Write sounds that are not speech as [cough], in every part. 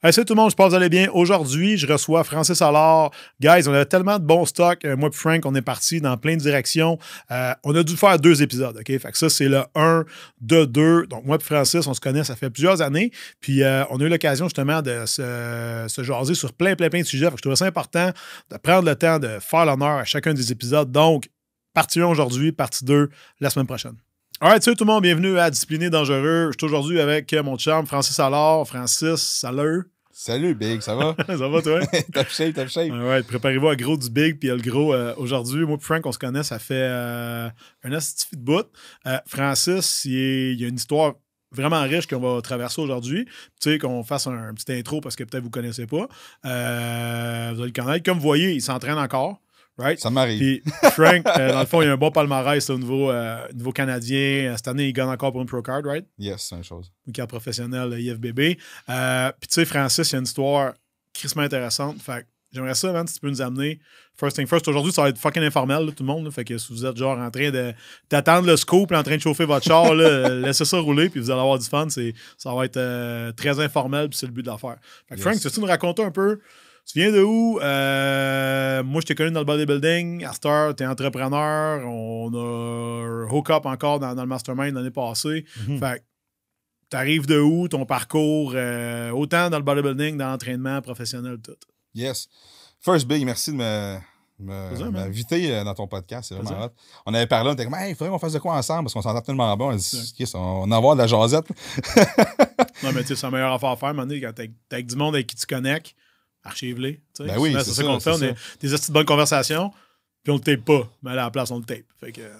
Salut tout le monde, je pense que vous allez bien. Aujourd'hui, je reçois Francis Allard. Guys, on a tellement de bons stocks. Euh, moi et Frank, on est parti dans plein de directions. Euh, on a dû faire deux épisodes, OK? Fait que ça, c'est le 1 de 2. Donc, moi et Francis, on se connaît, ça fait plusieurs années. Puis, euh, on a eu l'occasion justement de se, se, jaser sur plein, plein, plein de sujets. Fait que je trouvais ça important de prendre le temps de faire l'honneur à chacun des épisodes. Donc, partie 1 aujourd'hui, partie 2 la semaine prochaine. Alright, salut tout le monde, bienvenue à Discipliné Dangereux. Je suis aujourd'hui avec mon chum Francis Allard. Francis, salut. Salut Big, ça va? [laughs] ça va toi? [laughs] top shape, top shape. Ouais, préparez-vous à gros du Big puis le gros euh, aujourd'hui. Moi et Frank, on se connaît, ça fait euh, un astuce de bout. Euh, Francis, il, y a une histoire vraiment riche qu'on va traverser aujourd'hui. Tu sais, qu'on fasse un, petit intro parce que peut-être vous ne connaissez pas. vous allez le connaître. Comme vous voyez, il s'entraîne encore. Right? Ça m'arrive. Puis Frank, euh, dans le fond, il a un bon palmarès au niveau, euh, niveau canadien. Cette année, il gagne encore pour une Pro Card, right? Yes, c'est une chose. Une carte professionnelle IFBB. Euh, puis tu sais, Francis, il y a une histoire crissement intéressante. Fait j'aimerais ça, man, si tu peux nous amener. First thing first, aujourd'hui, ça va être fucking informel, tout le monde. fait que si vous êtes genre en train d'attendre le scoop, en train de chauffer votre char, [laughs] laissez ça rouler, puis vous allez avoir du fun. Ça va être très informel, puis c'est le but de l'affaire. Fait que Frank, tu veux nous raconter un peu tu viens de où? Euh, moi, je t'ai connu dans le bodybuilding. À Star, tu es entrepreneur. On a hook up encore dans, le mastermind l'année passée. Mhm. Fait tu arrives de où? Ton parcours, euh, autant dans le bodybuilding, dans l'entraînement professionnel, tout? Yes. First Big, merci de m'inviter euh, dans ton podcast. C'est vraiment hot. On avait parlé, on était comme, il faudrait qu'on fasse de quoi ensemble parce qu'on s'entend tellement bon. On dit, on va avoir de la jasette. [laughs] non, mais tu sais, c'est la meilleure affaire à faire, Mané, quand t'es avec du monde avec qui tu connectes archive-les. Ben oui, c'est ça, qu'on fait. On a des petites bonnes conversations, puis on le tape pas. Mais à la place, on le tape.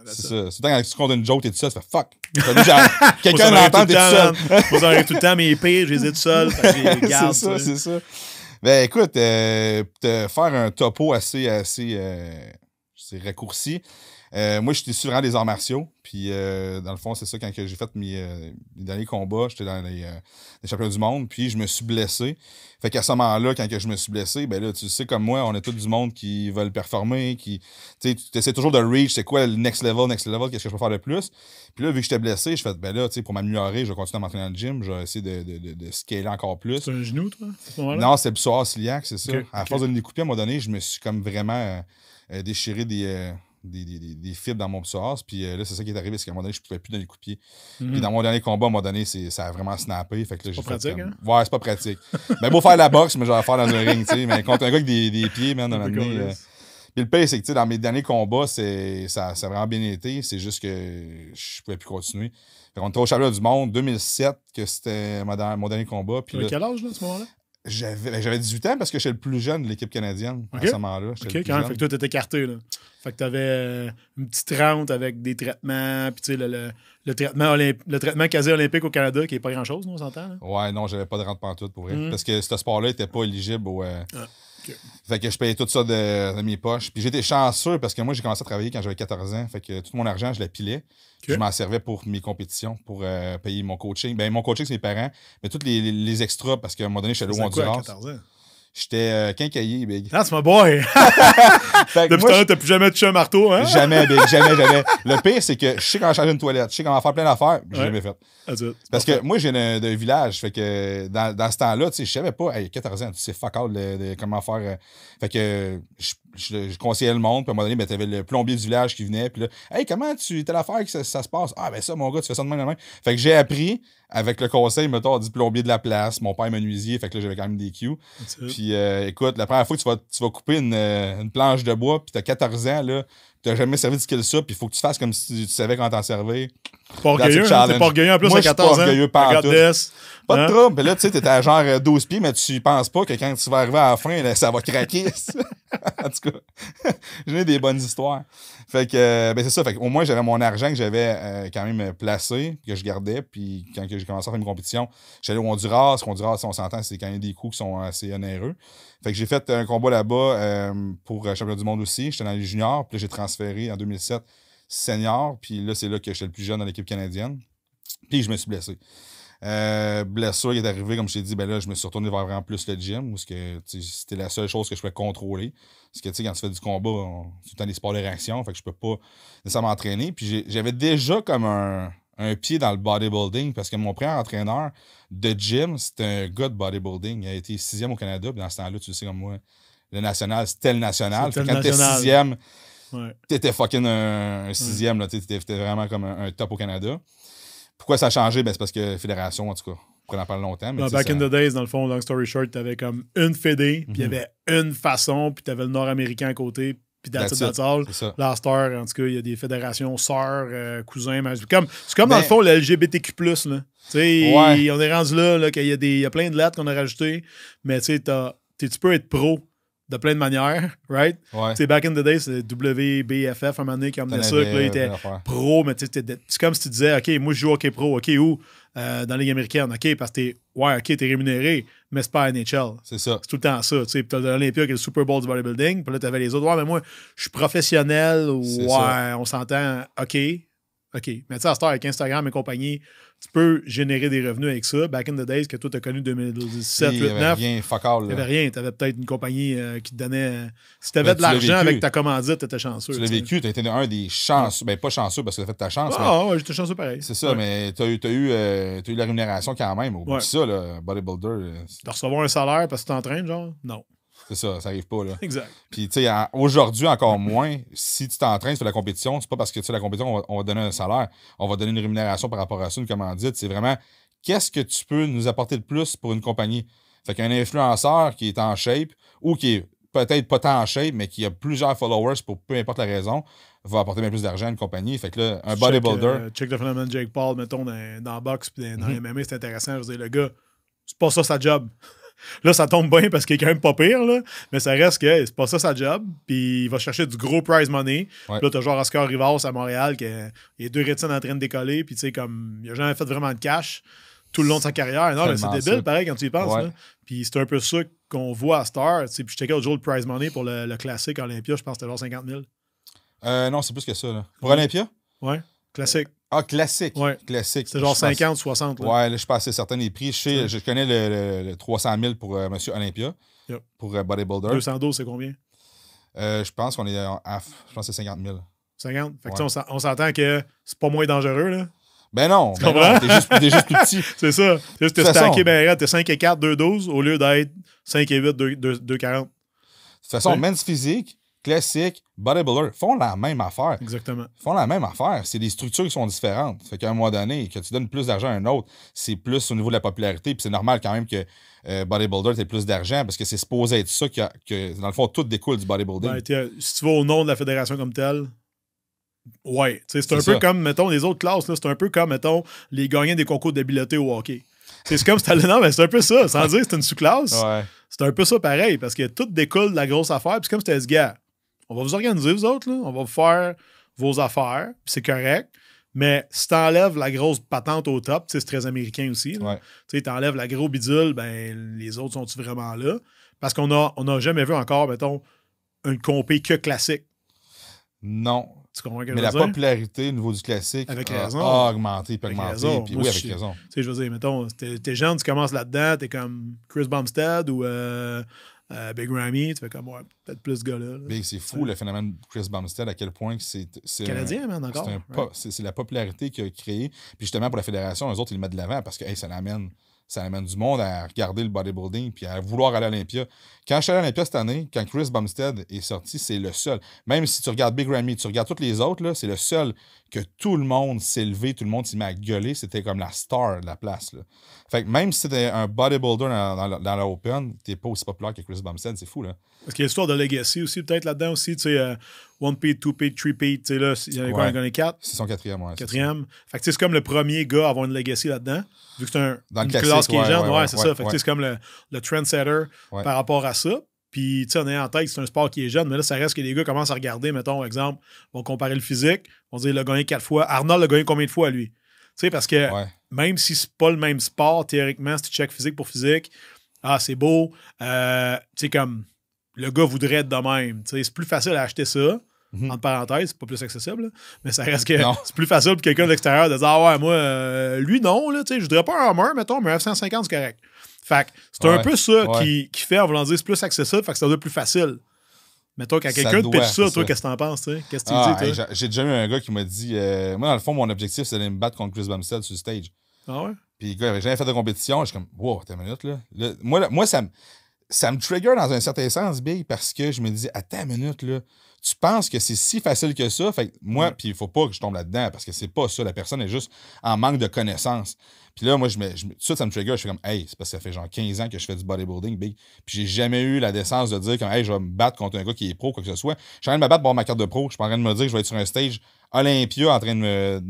C'est ça. C'est quand tu comptes une joke, t'es tout seul, tu fais fuck. [laughs] Quelqu'un l'entend, t'es tout seul. Moi, j'en tout le temps, mais pire, je les ai tout seul. [laughs] C'est ça, c'est ça. Ben écoute, euh, te faire un topo assez, assez euh, raccourci. Euh, moi, j'étais sur vraiment des arts martiaux. Puis, euh, dans le fond, c'est ça, quand j'ai fait mes, euh, derniers combats, j'étais dans les, championnats du monde. Puis, je me suis blessé. Fait qu'à ce moment-là, quand je me suis blessé, ben là, tu sais, comme moi, on est tout du monde qui veulent performer, qui. Tu essaies toujours de reach, c'est quoi le next level, next level, qu'est-ce que je peux faire de plus? Puis là, vu que j'étais blessé, je fais, ben là, tu sais, pour m'améliorer, je vais continuer à m'entraîner dans le gym, je vais essayer de, de, de, scaler encore plus. C'est un genou, toi, à ce Non, c'est le psoas ciliaque, c'est ça. à force de me découper, à un moment donné, je me suis comme vraiment déchiré des des, des, des, fibres dans mon psoas. Puis euh, là, c'est ça qui est arrivé, c'est qu'à un moment donné, je ne pouvais plus donner le coup de pied. Puis mhm. dans mon dernier combat, à un moment donné, ça a vraiment snappé. Fait que là, pas pratique, hein? Ouais, c'est pas pratique. mais [laughs] beau faire la boxe, mais je vais la faire dans un ring, tu sais. Mais contre un gars avec des, des pieds, man. Euh... Puis le pire, c'est que, tu sais, dans mes derniers combats, ça, ça a vraiment bien été. C'est juste que je pouvais plus continuer. Fait qu'on était au championnat du monde 2007, que c'était mon, dernier combat. Puis quel âge, là, à ce moment-là? Ben, j'avais 18 ans parce que j'étais le plus jeune de l'équipe canadienne à ce moment-là. OK, quand même. Fait que toi, t'étais écarté, là. Fait que t'avais euh, une petite rente avec des traitements, puis tu sais, le, le, traitement le traitement quasi olympique au Canada, qui est pas grand-chose, on s'entend? Ouais, non, j'avais pas de rente pantoute pour vrai. Mm. Parce que ce sport-là était pas éligible au... Euh, ah, fait que je payais tout ça de, mes poches. Puis j'étais chanceux parce que moi, j'ai commencé à travailler quand j'avais 14 ans. Fait que tout mon argent, je l'apilais. Je m'en servais pour mes compétitions, pour euh, payer mon coaching. Ben, mon coaching, c'est mes parents, mais tous les, les, extras, parce qu'à un moment donné, j'étais allé au Honduras. J'étais euh, quincailler, Big. That's my boy! [laughs] Depuis temps, t'as plus jamais touché un marteau, hein? Jamais, Big, jamais, [laughs] jamais. Le pire, c'est que je sais comment changer une toilette, je sais comment faire plein d'affaires, mais j'ai jamais fait. Parce que moi, j'ai d'un village, fait que dans, dans ce temps-là, tu sais, je savais pas, hey, 14 ans, tu sais fuck all de, comment faire. Euh, fait que je, je, conseillais le monde, puis à un moment donné, ben, t'avais le plombier du village qui venait, puis là, hey, comment tu, t'as l'affaire que ça, ça, se passe? Ah, ben ça, mon gars, tu fais ça de main en main. Fait que j'ai appris avec le conseil, mettons, du plombier de la place. Mon père est menuisier, fait que là, j'avais quand même des cues. Puis euh, écoute, la première fois que tu vas, tu vas couper une, euh, une planche de bois, puis t'as 14 ans, là, t'as jamais servi de skill ça, puis il faut que tu fasses comme si tu savais quand t'en servir. Pas orgueilleux, hein? t'es pas orgueilleux en plus à 14 ans. Pas orgueilleux, pas Pas de hein? trouble. Puis là, tu sais, t'es à genre 12 pieds, mais tu penses pas que quand tu vas arriver à la fin, ça va craquer. [laughs] en tout cas, [laughs] j'ai des bonnes histoires. Fait que, euh, ben c'est ça. Fait au moins, j'avais mon argent que j'avais euh, quand même placé, que je gardais. Puis quand j'ai commencé à faire une compétition, j'allais au Honduras. Honduras, on s'entend, c'est quand même des coups qui sont assez onéreux. Fait que j'ai fait un combat là-bas euh, pour championnat du monde aussi. J'étais dans les juniors. Puis j'ai transféré en 2007 senior. Puis là, c'est là que j'étais le plus jeune dans l'équipe canadienne. Puis je me suis blessé. Euh, blessure qui est arrivée, comme je t'ai dit, ben là, je me suis retourné vers vraiment plus le gym, parce que c'était la seule chose que je pouvais contrôler. Parce que, tu sais, quand tu fais du combat, c'est tout le temps des sports de réaction, fait que je peux pas nécessairement m'entraîner. Puis j'avais déjà comme un, un pied dans le bodybuilding parce que mon premier entraîneur de gym, c'était un gars de bodybuilding. Il a été sixième au Canada, puis dans ce temps-là, tu sais comme moi, le national, c'était le national. Le quand national. sixième, Ouais. t'étais fucking un, un sixième, là, t'étais t'étais vraiment comme un, un top au Canada. Pourquoi ça a changé? Ben, c'est parce que Fédération, en tout cas, on pourrait en parler longtemps. Mais Non, back in the days, dans le fond, long story short, t'avais comme une fédé, puis il y Mhm. avait une façon, puis t'avais le nord-américain à côté, puis that's, That's that's all. En tout cas, il y a des fédérations sœurs, euh, cousins, mais c'est comme, c'est comme dans Ben- le fond le LGBTQ+. Là. Tu sais, Ouais. on est rendu là, là qu'il y, a des- il y a plein de lettres qu'on a rajoutées, mais tu sais, tu peux être pro de plein de manières, right? Ouais. Tu sais, back in the day, c'est WBFF, un moment donné, qui emmenait ça, que là, il était pro, mais tu sais, c'est comme si tu disais, OK, moi, je joue hockey pro, OK, où? Euh, dans la Ligue américaine, OK, parce que t'es, ouais, OK, t'es rémunéré, mais c'est pas NHL. C'est ça. C'est tout le temps ça. Tu sais, Puis t'as l'Olympia qui est le Super Bowl du bodybuilding. Puis là, t'avais les autres. Ouais, mais moi, je suis professionnel. Ouais, on s'entend. OK. OK. Mais tu sais, à avec Instagram et compagnie, tu peux générer des revenus avec ça. Back in the days, que toi, t'as connu 2017, Il 8, y avait 9. rien, fuck all. Il n'y avait rien. Tu avais peut-être une compagnie euh, qui te donnait. euh, si tu avais Ben, de tu l'argent avec ta commandite, tu étais chanceux. Tu l'as vécu, tu as été un des chanceux. Ben, pas chanceux parce que tu as fait ta chance, mais Ah, ouais, j'étais chanceux pareil. c'est ça, Ouais. mais tu as, eu, t'as eu, euh, t'as eu la rémunération quand même. Oublie Ouais. ça, là, bodybuilder, De recevoir un salaire parce que tu t'entraînes, genre? Non. C'est ça, ça arrive pas. là. Exact. Puis, tu sais, aujourd'hui, encore moins, si tu t'entraînes sur la compétition, c'est pas parce que tu fais la compétition, on va, on va donner un salaire, on va donner une rémunération par rapport à ça, une commandite. C'est vraiment qu'est-ce que tu peux nous apporter de plus pour une compagnie? Fait qu'un influenceur qui est en shape ou qui est peut-être pas tant en shape, mais qui a plusieurs followers pour peu importe la raison, va apporter bien plus d'argent à une compagnie. Fait que là, un bodybuilder, euh, check le phénomène Jake Paul, mettons, dans, dans la boxe puis dans, dans. MMA, c'est intéressant. Je veux dire, le gars, c'est pas ça sa job. Là, ça tombe bien parce qu'il est quand même pas pire, là, mais ça reste que c'est pas ça sa job. Puis il va chercher du gros prize money. Ouais. Puis là, t'as genre Oscar Rivas à Montréal qui a, il a deux rétines en train de décoller. Puis tu sais, comme il a jamais fait vraiment de cash tout le long de sa carrière. Non, mais c'est débile, ça. pareil, quand tu y penses. Ouais. là. Puis c'est un peu ça qu'on voit à Star. Puis je checkais l'autre jour le prize money pour le, le classique Olympia. Je pense que c'était genre 50 000. euh, non, c'est plus que ça. Là. Pour Olympia? Ouais, classique. Ah, classique. Ouais. Classique. C'était genre Je pense- 50, 60. là. Ouais, là, je suis pas assez certain des prix. Je, sais, je connais le, le- le 300 000 pour euh, Monsieur Olympia, Yep. pour euh, Bodybuilder. 212, c'est combien? Euh, je pense qu'on est en- à, je pense que c'est 50 000. 50. Fait que Ouais. on on s'entend que c'est pas moins dangereux, là. Ben non, Tu ben comprends? t'es juste, t'es juste plus petit. [laughs] C'est ça. C'est juste stacké ben. T'es 5 et 4, 2 12 au lieu d'être 5 et 8, 2, 2, 2 40. De toute façon, Ouais. men's physique, classique, bodybuilder font la même affaire. Exactement. font la même affaire. C'est des structures qui sont différentes. Fait qu'à un moment donné, que tu donnes plus d'argent à un autre, c'est plus au niveau de la popularité. Puis c'est normal quand même que euh, bodybuilder, t'aies plus d'argent parce que c'est supposé être ça que, dans le fond, tout découle du bodybuilding. Ben, si tu vas au nom de la fédération comme telle, ouais. Tu C'est un peu ça. comme, mettons, les autres classes, c'est un peu comme, mettons, les gagnants des concours d'habileté au hockey. Tu C'est comme si Non, mais c'est un peu ça. Sans dire que c'est une sous-classe. ouais. C'est un peu ça pareil, parce que tout découle de la grosse affaire. Puis c'est comme si tu dit, gars, on va vous organiser, vous autres, là. on va vous faire vos affaires, c'est correct. Mais si t'enlèves la grosse patente au top, tu sais, c'est très américain aussi. Ouais. Tu t'enlèves la gros bidule, ben les autres sont-ils vraiment là? Parce qu'on a, on a jamais vu encore, mettons, une compé que classique. Non. Tu comprends que Mais la dire? popularité au niveau du classique Avec a, raison. a augmenté, puis Avec augmenté. raison. Puis Moi oui, avec raison. Tu sais, je veux dire, mettons, t'es t'es jeune, tu commences là-dedans, t'es comme Chris Bumstead ou euh, euh, Big Ramy, tu fais comme, ouais, peut-être plus ce gars-là. là. Mais c'est fou le phénomène de Chris Bumstead, à quel point que c'est. Canadien, man, encore. Right? c'est la popularité qu'il a créée. Puis justement, pour la fédération, eux autres, ils le mettent de l'avant parce que hey, ça l'amène. Ça amène du monde à regarder le bodybuilding puis à vouloir aller à l'Olympia. Quand je suis allé à l'Olympia cette année, quand Chris Bumstead est sorti, c'est le seul. Même si tu regardes Big Ramy, tu regardes tous les autres, c'est le seul que tout le monde s'est levé, tout le monde s'est mis à gueuler. C'était comme la star de la place. Fait que même si c'était un bodybuilder dans, dans, dans l'Open, t'es pas aussi populaire que Chris Bumstead, c'est fou. là. Parce qu'il y a l'histoire de Legacy aussi, peut-être là-dedans aussi, tu sais, euh, One Peat, Two Peat, Three Peat, tu sais, là, il y en a quoi, il y en a quatre, C'est son quatrième, ouais. quatrième. Fait que c'est comme le premier gars à avoir une Legacy là-dedans, vu que c'est un, Dans le une classique, classe qui est jeune, ouais, c'est ça. Fait que c'est comme le, le trendsetter par rapport à ça. Puis, tu sais, on est en tête, c'est un sport qui est jeune, mais là, ça reste que les gars commencent à regarder, mettons, exemple, vont comparer le physique, vont dire, il a gagné quatre fois. Arnold a gagné combien de fois, lui? Tu sais, parce que Ouais. même si c'est pas le même sport, théoriquement, si tu check physique pour physique, ah, c'est beau. Euh, tu sais, comme le gars voudrait être de même. Tu sais, c'est plus facile à acheter ça. Mhm. Entre parenthèses, c'est pas plus accessible, là. mais ça reste que Non. [laughs] c'est plus facile pour quelqu'un de l'extérieur de dire Ah ouais, moi, euh, lui non, là, tu sais, je voudrais pas un Hummer, mettons, mais un F-150, c'est correct. Fait que c'est un peu ça ouais. qui, qui fait, en voulant dire, c'est plus accessible, fait que ça être plus facile Mettons, quand Ça quelqu'un te pitch ça, toi, qu'est-ce que t'en penses? Qu'est-ce que tu Ah, dis, hey, toi? j'ai- déjà eu un gars qui m'a dit euh, Moi, dans le fond, mon objectif, c'est d'aller me battre contre Chris Bumstead sur le stage. Ah ouais? Puis le gars, il avait jamais fait de compétition. Je suis comme, wow, t'as une minute, là. Là, moi, là, moi, ça me. Ça me trigger dans un certain sens, Big, parce que je me dis, attends une minute, là. Tu penses que c'est si facile que ça? Fait que moi, puis il faut pas que je tombe là-dedans, parce que c'est pas ça. La personne est juste en manque de connaissances. Puis là, moi, je me, je ça, ça me trigger. Je suis comme, hey, c'est parce que ça fait genre 15 ans que je fais du bodybuilding, Big. Puis j'ai jamais eu la décence de dire, comme, hey, je vais me battre contre un gars qui est pro, quoi que ce soit. Je suis en train de me battre pour avoir ma carte de pro. Je suis pas en train de me dire que je vais être sur un stage Olympia en train de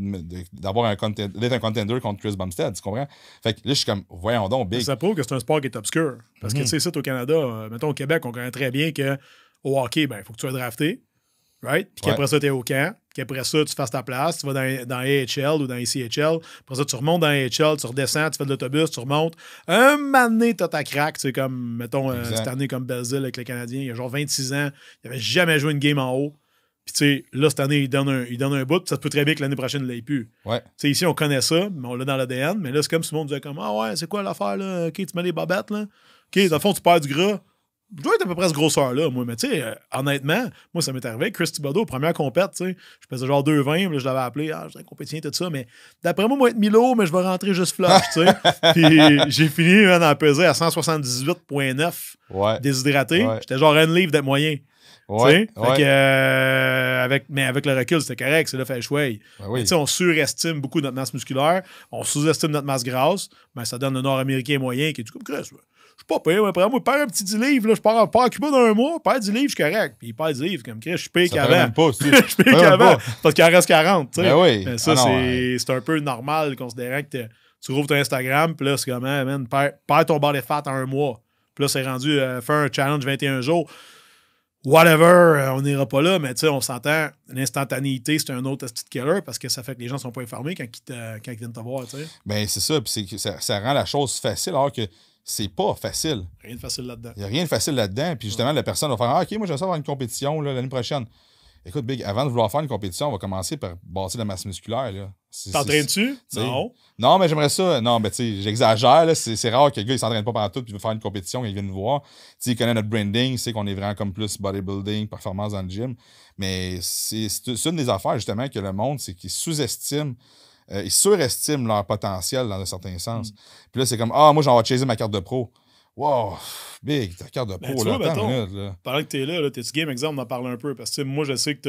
d'avoir un d'être un contender contre Chris Bumstead, tu comprends? Fait que là, je suis comme, voyons donc, Big. Ça prouve que c'est un sport qui est obscur. Parce que, Mhm. tu sais, ici, au Canada, euh, mettons au Québec, on connaît très bien que au hockey, ben, il faut que tu sois drafté. Right? Puis Ouais. qu'après ça, tu es au camp. Qu'après ça, tu fasses ta place. Tu vas dans, dans AHL ou dans ACHL. Après ça, tu remontes dans AHL, tu redescends, tu fais de l'autobus, tu remontes. Un moment donné, t'as ta craque. Tu sais, comme, mettons, euh, cette année, comme Belzile avec les Canadiens, il y a genre 26 ans, il n'avait jamais joué une game en haut. Puis, tu sais, là, cette année, il donne un, il donne un bout. puis Ça se peut très bien que l'année prochaine, il ne l'ait plus. Ouais. Tu sais, ici, on connaît ça, mais on l'a dans l'ADN. Mais là, c'est comme si le monde disait comme Ah ouais, c'est quoi l'affaire là? Ok, tu mets les bobettes là? Ok, dans le fond, tu perds du gras. Je dois être à peu près ce grosseur-là, moi. Mais tu sais, euh, honnêtement, moi, ça m'est arrivé. Chris Thibodeau, première compète, tu sais, je pesais genre 2,20, puis là, je l'avais appelé, ah, je suis un compétition, tout ça. Mais d'après moi, moi, être Milo, mais je vais rentrer juste flush, tu sais. [laughs] Puis j'ai fini, man, à peser à 178,9 Ouais. déshydraté. Ouais. J'étais genre un livre d'être moyen. Ouais. tu sais. Fait ouais. que, euh, avec, mais avec le recul, c'était correct. C'est là, fait chouette. Ben oui. tu sais, on surestime beaucoup notre masse musculaire, on sous-estime notre masse grasse, mais ça donne le nord-américain moyen qui est du comme Chris. Je suis pas payé, mais après moi, perds un petit 10 livres, là, je pars, pars à Cuba dans un mois, perds 10 livres, je suis correct. Puis il perd 10 livres, comme Chris, je suis payé Ça fait qu'avant. [laughs] Je suis payé ça qu'avant, parce qu'il en reste 40, tu sais. Ben oui. Mais ça, Ah non, c'est un peu normal, considérant que tu rouvres ton Instagram, puis là, c'est comme, ah, man, perds, perds ton body fat en un mois. Puis là, c'est rendu, euh, faire un challenge 21 jours. Whatever, euh, on n'ira pas là, mais tu sais, on s'entend, l'instantanéité, c'est un autre petit killer parce que ça fait que les gens sont pas informés quand ils, te- quand ils viennent te voir, tu sais. Ben, c'est ça. Puis ça, ça rend la chose facile alors que c'est pas facile. Rien de facile là-dedans. Il n'y a rien de facile là-dedans. Puis justement, la personne va faire Ah, OK, moi, je vais ça avoir une compétition l'année prochaine. Écoute, Big, avant de vouloir faire une compétition, on va commencer par bâtir la masse musculaire. là. T'entraînes-tu? Non. Non, mais j'aimerais ça. Non, mais tu sais, j'exagère. C'est rare que le gars, il s'entraîne pas pendant tout puis il veut faire une compétition quand il vient nous voir. Tu sais, il connaît notre branding, il sait qu'on est vraiment comme plus bodybuilding, performance dans le gym. Mais c'est une des affaires, justement, que le monde, c'est qu'ils sous-estiment, euh, ils surestiment leur potentiel dans un certain Mm. sens. Puis là, c'est comme, ah, moi, j'en vais chaser ma carte de pro. Wow, big, ta carte de Ben, pro, tu là, vois, attends une mettons, minute, là. Pendant que t'es là, là t'es-tu game, exemple, on en parle un peu. Parce que moi, je sais que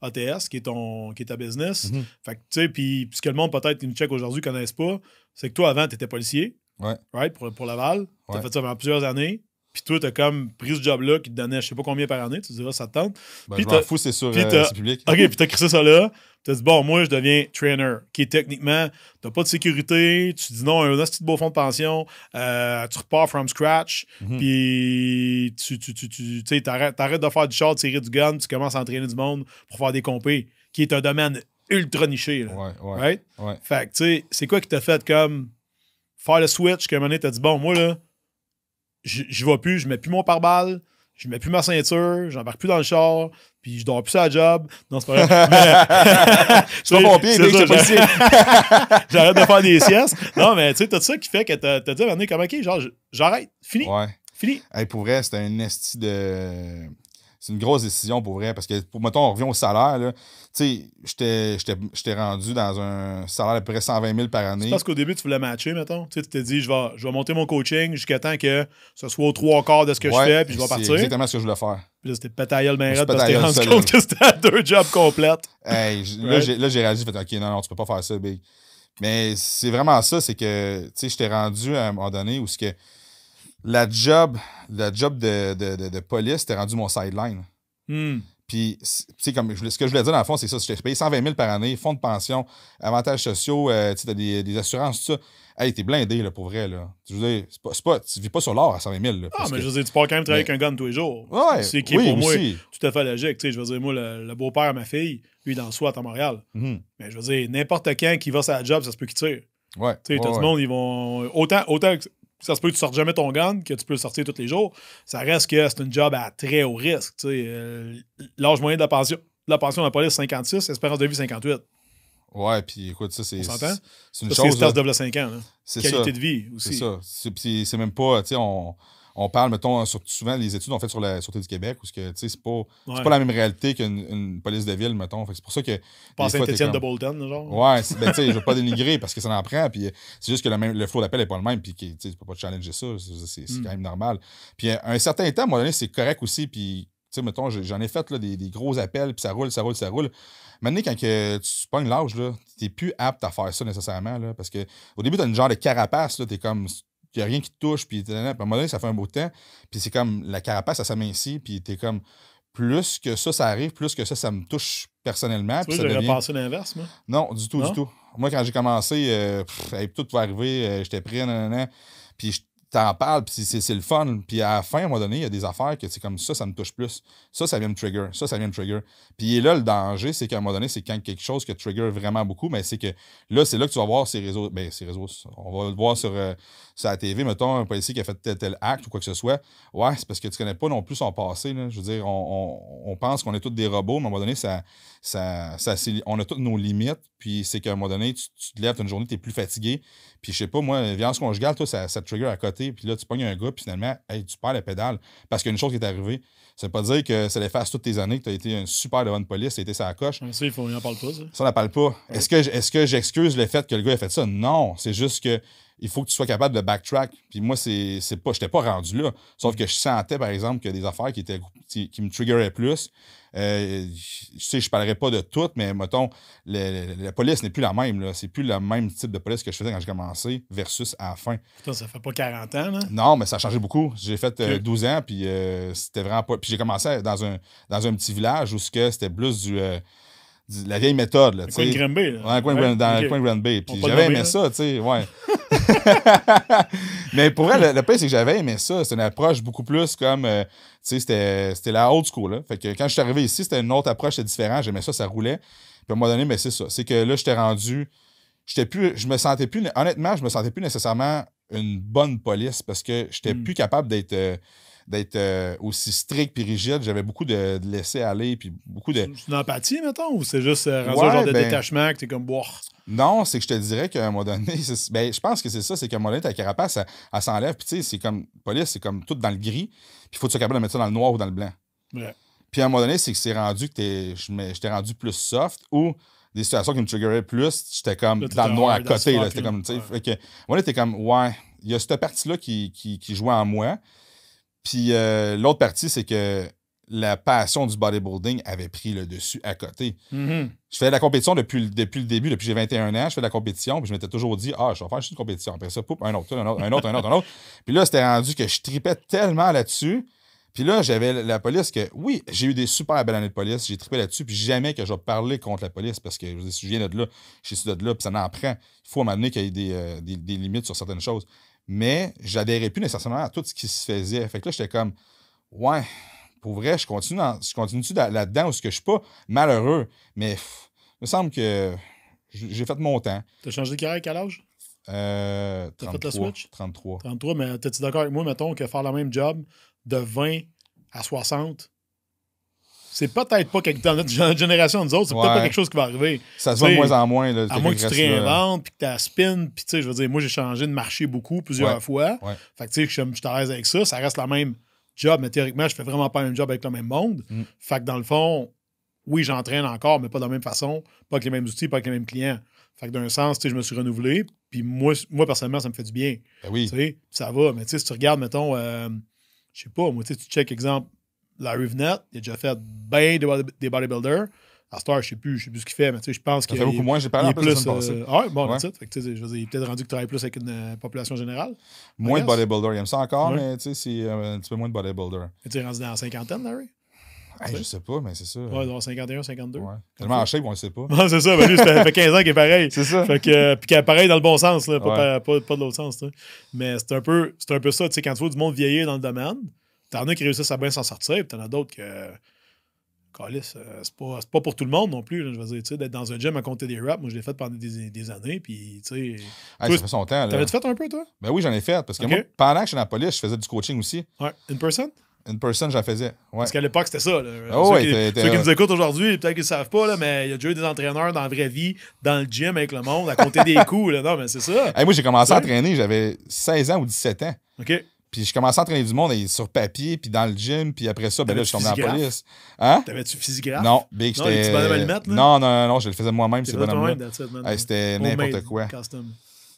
t'as ATS, qui est, ton, qui est ta business. Mhm. Fait que, tu sais, puis ce que le monde, peut-être, qui nous check aujourd'hui, connaissent pas, c'est que toi, avant, t'étais policier. Ouais. Right? Pour, pour Laval. T'as Ouais. fait ça pendant plusieurs années. Puis toi, t'as comme pris ce job-là qui te donnait je sais pas combien par année. Tu te diras, ça te tente. Ben, Puis je m'en fous, c'est sur euh, public. OK, puis t'as crissé ça là. T'as dit, bon, moi, je deviens trainer, qui est techniquement, t'as pas de sécurité, tu dis non à un petit beau fonds de pension, euh, tu repars from scratch, Mhm. puis tu, tu, tu, tu t'arrêtes de faire du short, tirer du gun, tu commences à entraîner du monde pour faire des compés, qui est un domaine ultra niché, là. Ouais, ouais. Right? ouais. Fait que, tu sais, c'est quoi qui t'a fait comme faire le switch, qu'à un moment donné, t'as dit, bon, moi, là, je je vais plus, je mets plus mon pare-balles, je mets plus ma ceinture, j'embarque plus dans le char, puis je dors plus à la job. Non, c'est pas vrai. [laughs] Mais- Je suis pas pompier, ça, je policier. [laughs] j'arrête- de faire des siestes. Non, mais tu sais, t'as ça qui fait que t'as t'as dit à un moment donné, comme, OK, genre, j'arrête, fini, Ouais. fini. Hey, pour vrai, c'était un esti de. C'est une grosse décision pour vrai. Parce que, pour, mettons, on revient au salaire. Tu sais, j'étais- rendu dans un salaire peu près 120 000 par année. C'est parce qu'au début, tu voulais matcher, mettons. Tu t'es dit, je vais, je vais monter mon coaching jusqu'à temps que ce soit aux trois quarts de ce que Ouais, je fais, puis je vais c'est partir. exactement ce que je voulais faire. Puis là, c'était pétaille ben Je raide parce que t'es rendu compte que c'était à deux jobs complètes. Hey, Right. là, j'ai réalisé, fait, OK, non, non, tu peux pas faire ça, Big. Mais c'est vraiment ça, c'est que, tu sais, j'étais rendu à un moment donné où ce que la job, la job de, de, de, de police, c'était rendu mon sideline. Hmm. Puis, c'est- tu sais, comme je ce que je voulais dire dans le fond, c'est ça. J'étais payé 120 000 par année, fonds de pension, avantages sociaux, euh, tu t'as des, des assurances, tout ça. Hey, t'es blindé, là, pour vrai, là. Je veux dire, c'est pas, tu vis pas sur l'or à 120 000, là. Ah, mais que- je veux dire, tu pars quand même travailler Mais- avec un gun tous les jours. Ouais, C'est qui est oui, pour moi? aussi. tout à fait logique. Tu sais, je veux dire, moi, le, le beau-père à ma fille, lui, dans le SWAT à Montréal. Mhm. Mais je veux dire, n'importe quand qui va sur la job, ça se peut qu'il tire. Ouais. Tu sais, ouais, tout le monde, ils vont. Autant, autant que ça se peut que tu sortes jamais ton gun, que tu peux le sortir tous les jours, ça reste que c'est une job à très haut risque. Tu sais, euh, L'âge moyen de la pension. De la pension à la police, 56, espérance de vie, 58. Ouais, puis écoute, ça, c'est. C'est une Ça, c'est chose. là. de 5 ans. là. C'est Qualité ça. de vie C'est aussi. ça. C'est puis c'est même pas, tu sais, on, on parle, mettons, sur, souvent, les études ont fait sur la Sûreté du Québec, où c'est pas, Ouais. pas la même réalité qu'une une police de ville, mettons. C'est pour ça que. Fois, t'es Saint-Étienne de Bolton, genre. Ouais, ben, tu sais, je veux pas [laughs] dénigrer parce que ça en prend, puis euh, c'est juste que le, même, le flow d'appel est pas le même, puis tu tu peux pas te challenger ça, c'est c'est- c'est Mm. quand même normal. Puis à un certain temps, à un moment donné, c'est correct aussi, puis, tu sais, mettons, j'en ai fait là, des, des gros appels, puis ça roule, ça roule, ça roule. Maintenant, quand que tu pognes l'âge, là, t'es plus apte à faire ça nécessairement, là, parce que au début, t'as une genre de carapace, là, t'es comme, il y a rien qui te touche, puis à un moment donné, ça fait un beau temps, puis c'est comme, la carapace, ça s'amincit, puis t'es comme, plus que ça, ça arrive, plus que ça, ça me touche personnellement, Tu puis vois, ça j'aurais devient... pensé l'inverse, moi. Non, du tout, Non? du tout. Moi, quand j'ai commencé, euh, pff, hey, tout va arriver, euh, j'étais prêt, nanana, puis je t'en parle, puis c'est c'est le fun. Puis à la fin, à un moment donné, il y a des affaires que c'est comme ça, ça me touche plus. Ça, ça vient me trigger. Ça, ça vient me trigger. Puis là, le danger, c'est qu'à un moment donné, c'est quand quelque chose que trigger vraiment beaucoup, mais c'est que là, c'est là que tu vas voir ces réseaux. Ben, ces réseaux, on va le voir sur, euh, sur la TV, mettons, un policier qui a fait tel, tel acte ou quoi que ce soit. Ouais, c'est parce que tu connais pas non plus son passé. Là. Je veux dire, on, on- on pense qu'on est tous des robots, mais à un moment donné, ça, ça, ça, on a toutes nos limites. Puis c'est qu'à un moment donné, tu, tu te lèves, une journée, tu es plus fatigué. Puis je sais pas, moi, violence conjugale, toi, ça, ça te trigger à côté. Puis là, tu pognes un gars, puis finalement, hey, tu perds la pédale parce qu'il y a une chose qui est arrivée. Ça veut pas dire que ça efface toutes tes années, que tu as été un super de bonne police, tu as été sa coche. Ça, il faut, il en parle pas, ça. Ça, on n'en parle pas. Est-ce que, est que j'excuse le fait que le gars ait fait ça? Non. C'est juste que il faut que tu sois capable de backtrack. Puis moi, c'est c'est pas. J'étais pas rendu là. Sauf que je sentais, par exemple, que des affaires qui étaient qui, qui me triggeraient plus. Euh, je sais, je parlerai pas de toutes, mais mettons, le- le- la police n'est plus la même. là. C'est plus le même type de police que je faisais quand j'ai commencé versus à la fin. Putain, ça fait pas 40 ans, là. Non, mais ça a changé beaucoup. J'ai fait euh, Ok. 12 ans, puis euh, c'était vraiment pas. Puis j'ai commencé dans un, dans un petit village où c'était plus euh, du- la vieille méthode. Là, coin de sais. Granby, là. Ouais, coin de Ouais, Grand- dans le coin de Grand Bay. Puis j'avais aimé là. ça, tu sais, ouais. [laughs] Mais pour vrai, le, le pire, c'est que j'avais aimé ça. C'est une approche beaucoup plus comme, euh, tu sais, c'était c'était la old school. Là. Fait que quand je suis arrivé ici, c'était une autre approche, c'était différent. J'aimais ça, ça roulait. Puis à un moment donné, mais c'est ça. C'est que là, j'étais rendu, j'étais plus, je me sentais plus, honnêtement, je me sentais plus nécessairement une bonne police parce que j'étais Mm. plus capable d'être euh, d'être euh, aussi strict puis rigide. J'avais beaucoup de, de laisser aller puis beaucoup de... C'est une empathie, mettons, ou c'est juste euh, rendu Ouais, un genre de ben- détachement que t'es comme, boah. Non, c'est que je te dirais qu'à un moment donné, [laughs] ben, je pense que c'est ça, c'est qu'à un moment donné, ta carapace, elle, elle s'enlève. Puis tu sais, c'est comme, police, c'est comme tout dans le gris. Puis il faut que tu sois capable de mettre ça dans le noir ou dans le blanc? Ouais. Puis à un moment donné, c'est que c'est rendu que t'es, je j'étais rendu plus soft ou des situations qui me triggeraient plus, j'étais comme Là, dans le noir à côté. Là, c'était comme, tu sais, Ouais. comme, ouais, il y a cette partie-là qui, qui, qui jouait en moi. Puis euh, l'autre partie, c'est que la passion du bodybuilding avait pris le dessus à côté. Mhm. Je fais de la compétition depuis, le- depuis le début, depuis que j'ai 21 ans. Je fais de la compétition, puis je m'étais toujours dit, ah, je vais faire juste une compétition. Après ça, poup, un autre, un autre, un autre, un autre, un autre. [laughs] Puis là, c'était rendu que je tripais tellement là-dessus. Puis là, j'avais la- police que, oui, j'ai eu des super belles années de police, j'ai trippé là-dessus, puis jamais que je vais parler contre la police parce que je, je viens de là, je suis de là, puis ça n'en prend. Il faut à un moment donné qu'il y ait des, euh, des- des limites sur certaines choses. Mais j'adhérais plus nécessairement à tout ce qui se faisait. Fait que là, j'étais comme, ouais, pour vrai, je continue, dans- je continue-tu dans- là-dedans où ce que je suis pas? Malheureux, mais pff, il me semble que j'ai fait mon temps. T'as changé de carrière à quel âge? Euh, T'as fait 33, switch? 33. 33, mais t'es-tu d'accord avec moi, mettons, que faire le même job de 20 à 60, c'est peut-être pas quelque dans notre gé- génération, nous autres, c'est peut-être pas quelque chose qui va arriver. Ça se voit de moins en moins. Là, À moins que tu te réinventes, puis que tu spin, puis tu sais, je veux dire, moi, j'ai changé de marché beaucoup, plusieurs Ouais. fois. Ouais. Fait que tu sais, je suis- à l'aise avec ça. Ça reste le même job, mais théoriquement, je fais vraiment pas le même job avec le même monde. Mm. Fait que dans le fond, oui, j'entraîne encore, mais pas de la même façon, pas avec les mêmes outils, pas avec les mêmes clients. Fait que d'un sens, tu sais, je me suis renouvelé, puis moi, moi, personnellement, ça me fait du bien. Ben oui. Tu sais, ça va. Mais tu sais, si tu regardes, mettons, euh, je sais pas, moi, tu sais, tu check, exemple, Larry Venette, il a déjà fait bien des, body- des bodybuilders. À Star, je sais plus, je sais plus ce qu'il fait, mais tu sais, je pense Ça qu'il fait beaucoup moins. J'ai parlé en plus plus. euh, ah bon, Ouais. it. Fait que, tu sais, je veux dire, il est peut-être rendu que tu travailles plus avec une euh, population générale. Moins de bodybuilder. Il aime ça encore, Ouais. mais tu sais, c'est euh, un petit peu moins de bodybuilder. Tu es rendu dans la cinquantaine, Larry? Hey, je sais pas, mais c'est ça. Ouais, dans 51, 52. Ouais. Tellement en shape, on le sait pas. Ouais, c'est ça, ben lui, ça fait, ça fait 15 ans qu'il est pareil. C'est ça. Fait que, euh, puis qu'il est pareil dans le bon sens, là, pas, Ouais. pas, pas- pas de l'autre sens. Mais c'est un, peu, c'est un peu ça, tu sais, quand tu vois du monde vieillir dans le domaine, t'en as qui réussissent à bien s'en sortir, puis t'en as d'autres que. Calice, euh, c'est pas, c'est pas pour tout le monde non plus. là, je veux dire, tu sais, d'être dans un gym à compter des reps, moi je l'ai fait pendant des, des années, puis tu sais. Hey, ça fait son temps. Là. T'avais-tu fait un peu, toi? Ben oui, j'en ai fait. Parce que moi, pendant que j'étais dans la police, je faisais du coaching aussi. Ouais. In person? Une personne, j'en faisais. Ouais. Parce qu'à l'époque, c'était ça. Là. Ah ceux ouais, qui, ceux qui nous écoutent aujourd'hui, peut-être qu'ils ne savent pas, là, mais il y a déjà eu des entraîneurs dans la vraie vie, dans le gym avec le monde, à compter des [laughs] coups. Là. Non, mais c'est ça. Hey, moi, j'ai commencé à entraîner, j'avais 16 ans ou 17 ans. OK. Puis je commençais à entraîner du monde et sur papier, puis dans le gym, puis après ça, ben là, je suis tombé T'avais-tu police. Hein? T'avais-tu physigraphe? Non, Big, Non, j'étais. là? Non, non, non, je le faisais moi-même, C'est. Hey, C'était n'importe quoi.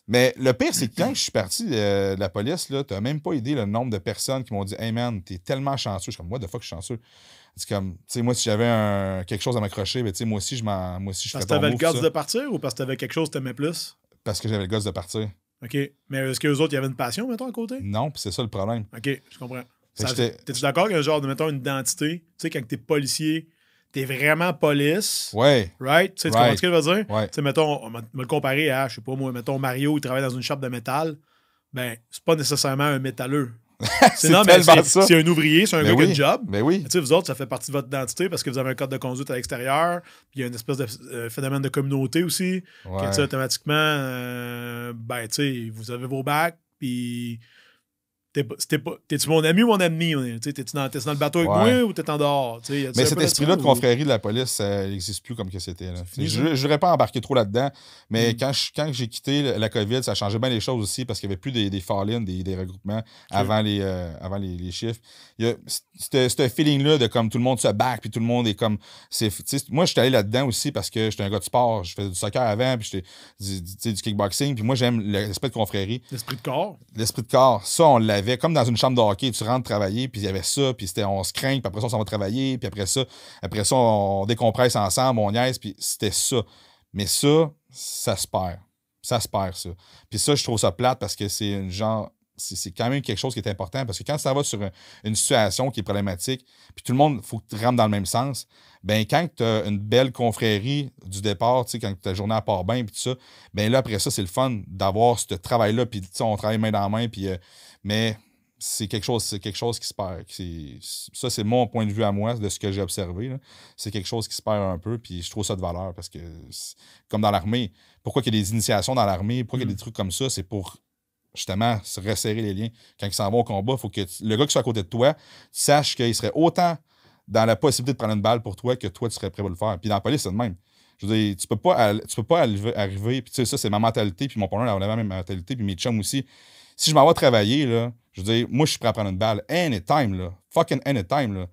Mais le pire, c'est que quand je suis parti de, de la police, là, t'as même pas idée le nombre de personnes qui m'ont dit Hey man, t'es tellement chanceux. Je suis comme, moi, de fois que je suis chanceux. C'est comme, tu sais, moi, si j'avais un- quelque chose à m'accrocher, ben, tu sais, moi aussi, je m'en, moi aussi, je Parce que t'avais le gosse de partir ou parce que t'avais quelque chose que t'aimais plus? Parce que j'avais le gosse de partir. OK. Mais est-ce qu'eux autres, il y avait une passion, mettons, à côté? Non, puis c'est ça le problème. OK, je comprends. T'es-tu d'accord que, genre, de, mettons, une identité, tu sais, quand t'es policier, t'es vraiment police, Ouais, right? Tu sais, tu Right. comprends ce que je veux dire? ouais. Tu sais, mettons, on va me le comparer à, je sais pas moi, mettons, Mario, il travaille dans une shop de métal. Ben, c'est pas nécessairement un métalleux. [laughs] C'est mais c'est un ouvrier, c'est un gars qui a oui. une job. Ben oui. Tu sais, vous autres, ça fait partie de votre identité parce que vous avez un code de conduite à l'extérieur. Puis il y a une espèce de euh, phénomène de communauté aussi. Ouais. Sais, automatiquement, euh, ben, tu sais, vous avez vos bacs, puis. t'es pas- c'était pas- T'es-tu mon ami ou mon ennemi? T'es-tu dans, dans le bateau avec Ouais. moi ou t'es en dehors? Mais cet de esprit-là de ou- confrérie de la police, ça n'existe plus comme que c'était. Je voudrais pas embarquer trop là-dedans, mais Mm. quand, j'ai quitté la- COVID, ça changeait bien les choses aussi parce qu'il n'y avait plus des, des fall-in, des, des regroupements avant les, euh, avant les, les chiffres. Ce feeling-là de comme tout le monde se back, puis tout le monde est comme. Moi, je suis allé là-dedans aussi parce que j'étais un gars de sport. Je faisais du soccer avant, puis j'étais du, du- kickboxing, puis moi, j'aime l'aspect de confrérie L'esprit de corps. l'esprit de corps, ça, on l'avait comme dans une chambre de hockey. Tu rentres travailler, puis il y avait ça, puis c'était on se craint, puis après ça, on s'en va travailler, puis après ça, après ça, on décompresse ensemble, on niaise, puis c'était ça. Mais ça, ça se perd. Ça se perd, ça. Puis ça, je trouve ça plate parce que c'est une genre. C'est quand même quelque chose qui est important parce que quand ça va sur un- une situation qui est problématique, puis tout le monde, il faut que tu rentres dans le même sens, ben quand tu as une belle confrérie du départ, quand ta journée part bien, puis tout ça, ben là, après ça, c'est le fun d'avoir ce travail-là, puis on travaille main dans la main, puis. euh, mais c'est quelque chose c'est quelque chose qui se perd ça c'est mon point de vue à moi de ce que j'ai observé c'est quelque chose qui se perd un peu puis je trouve ça de valeur parce que comme dans l'armée pourquoi il y a des initiations dans l'armée pourquoi il y a Mm. des trucs comme ça c'est pour justement se resserrer les liens quand ils s'en vont au combat il faut que le gars qui soit à côté de toi tu saches qu'il serait autant dans la possibilité de prendre une balle pour toi que toi tu serais prêt à le faire puis dans la police c'est le même je veux dire, tu peux pas, tu peux pas arriver, arriver puis tu sais, ça, c'est ma mentalité, puis mon partenaire avait la même mentalité, puis mes chums aussi. Si je m'en vais travailler, là, je veux dire, moi, je suis prêt à prendre une balle anytime, là. Fucking anytime, là.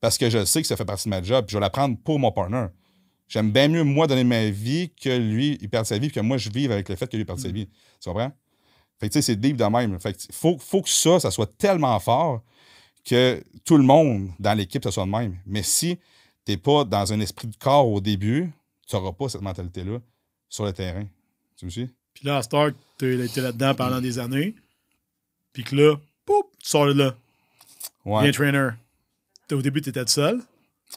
Parce que je sais que ça fait partie de ma job, puis je vais la prendre pour mon partner. J'aime bien mieux, moi, donner ma vie que lui, il perde sa vie, puis que moi, je vive avec le fait que lui perde sa vie. Tu comprends? Fait que, tu sais, c'est deep de même. Fait que, faut, faut que ça, ça soit tellement fort que tout le monde dans l'équipe, ça soit de même. Mais si t'es pas dans un esprit de corps au début, tu n'auras pas cette mentalité-là sur le terrain. Tu me suis? Puis là, à Stark, t'es été là-dedans pendant des années. Puis que là, poup, tu sors de là. Ouais. Bien trainer. Au début, t'étais tout seul.